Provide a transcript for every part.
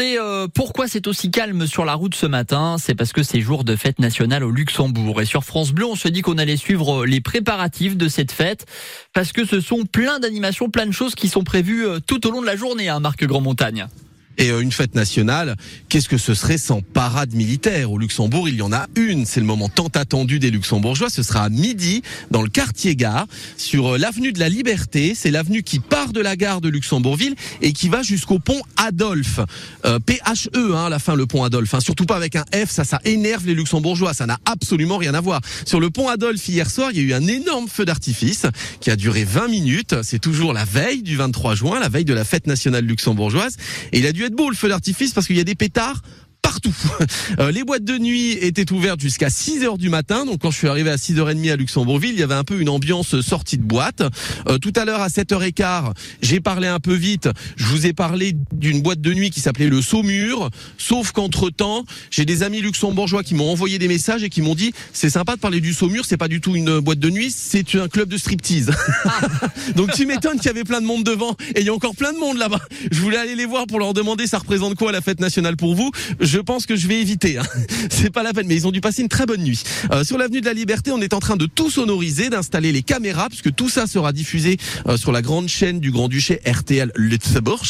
Euh, pourquoi c'est aussi calme sur la route ce matin? C'est parce que c'est jour de fête nationale au Luxembourg. Et sur France Bleu, on se dit qu'on allait suivre les préparatifs de cette fête parce que ce sont plein d'animations, plein de choses qui sont prévues euh, tout au long de la journée, hein, Marc Grand-Montagne. Et euh, une fête nationale, qu'est-ce que ce serait sans parade militaire? Au Luxembourg, il y en a une. C'est le moment tant attendu des Luxembourgeois. Ce sera à midi dans le quartier gare, sur euh, l'avenue de la Liberté. C'est l'avenue qui part de la gare de Luxembourgville et qui va jusqu'au pont Adolphe. Euh, P-H-E, hein, à la fin, le pont Adolphe. Hein. Surtout pas avec un F, ça, ça énerve les Luxembourgeois. Ça n'a absolument rien à voir. Sur le pont Adolphe, hier soir, il y a eu un énorme feu d'artifice qui a duré 20 minutes. C'est toujours la veille du 23 juin, la veille de la fête nationale luxembourgeoise. Il a dû être beau le feu d'artifice parce qu'il y a des pétards Euh, les boîtes de nuit étaient ouvertes jusqu'à 6 heures du matin. Donc quand je suis arrivé à 6h30 à Luxembourgville, il y avait un peu une ambiance sortie de boîte. Euh, tout à l'heure à 7h15, j'ai parlé un peu vite. Je vous ai parlé d'une boîte de nuit qui s'appelait le Saumur. Sauf qu'entre-temps, j'ai des amis luxembourgeois qui m'ont envoyé des messages et qui m'ont dit c'est sympa de parler du Saumur, c'est pas du tout une boîte de nuit, c'est un club de striptease. Donc tu m'étonnes qu'il y avait plein de monde devant et il y a encore plein de monde là-bas. Je voulais aller les voir pour leur demander ça représente quoi la fête nationale pour vous? Pense que je vais éviter. Hein. C'est pas la peine, mais ils ont dû passer une très bonne nuit. Euh, sur l'avenue de la Liberté, on est en train de tout sonoriser, d'installer les caméras, puisque tout ça sera diffusé euh, sur la grande chaîne du Grand-Duché RTL Lutzeburg.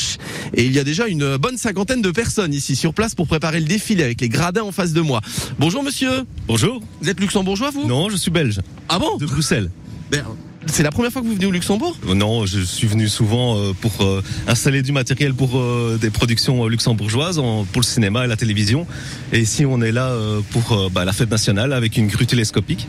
Et il y a déjà une bonne cinquantaine de personnes ici sur place pour préparer le défilé avec les gradins en face de moi. Bonjour monsieur. Bonjour. Vous êtes luxembourgeois vous? Non, je suis belge. Ah bon? De Bruxelles. Ben, c'est la première fois que vous venez au Luxembourg? Non, je suis venu souvent euh, pour euh, installer du matériel pour euh, des productions luxembourgeoises, pour le cinéma et la télévision. Et ici, on est là pour bah, la fête nationale avec une grue télescopique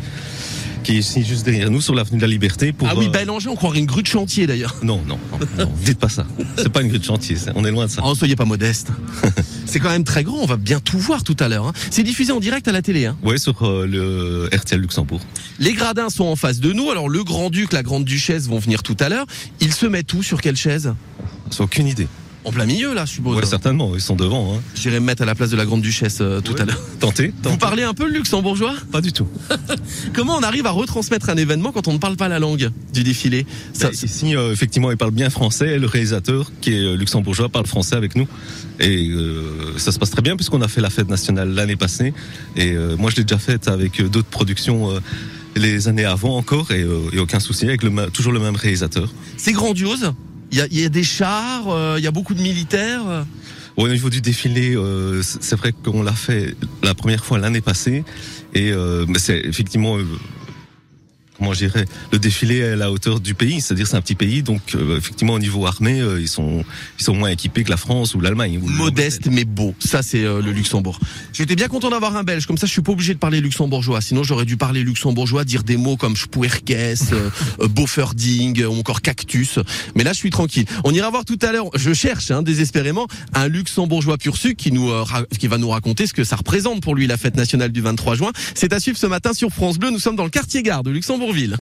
qui est ici juste derrière nous sur l'avenue de la Liberté. Pour, ah oui, Bélanger, on croirait une grue de chantier d'ailleurs. Non, non, non, dites pas ça. C'est pas une grue de chantier, on est loin de ça. Oh, soyez pas modeste. C'est quand même très grand, on va bien tout voir tout à l'heure. Hein. C'est diffusé en direct à la télé. Hein. Oui, sur euh, le RTL Luxembourg. Les gradins sont en face de nous. Alors le grand-duc, la grande-duchesse vont venir tout à l'heure. Ils se mettent où Sur quelle chaise? J'ai aucune idée en plein milieu là, je suppose. Ouais, certainement, ils sont devant. Hein. J'irai me mettre à la place de la grande duchesse euh, tout à l'heure. Tentez, Vous parlez un peu le luxembourgeois? Pas du tout. Comment on arrive à retransmettre un événement quand on ne parle pas la langue du défilé? Ça, bah, Ici, euh, effectivement, il parle bien français. Et le réalisateur, qui est euh, luxembourgeois, parle français avec nous. Et ça se passe très bien puisqu'on a fait la fête nationale l'année passée. Et moi, je l'ai déjà faite avec d'autres productions les années avant encore et, et aucun souci avec le, toujours le même réalisateur. C'est grandiose. Il y a, des chars, euh, il y a beaucoup de militaires. au niveau du défilé, euh, c'est vrai qu'on l'a fait la première fois l'année passée, et euh, c'est effectivement comment je le défilé est à la hauteur du pays, c'est-à-dire c'est un petit pays, donc euh, effectivement au niveau armé, euh, ils sont ils sont moins équipés que la France ou l'Allemagne. Modeste mais beau, ça c'est euh, le Luxembourg. J'étais bien content d'avoir un Belge, comme ça je suis pas obligé de parler luxembourgeois, sinon j'aurais dû parler luxembourgeois, dire des mots comme Spuerkes, Beauferding ou encore cactus. Mais là je suis tranquille. On ira voir tout à l'heure. Je cherche hein, désespérément un luxembourgeois pur sucre qui nous qui va nous raconter ce que ça représente pour lui la fête nationale du 23 juin. C'est à suivre ce matin sur France Bleu. Nous sommes dans le quartier gare de Luxembourg ville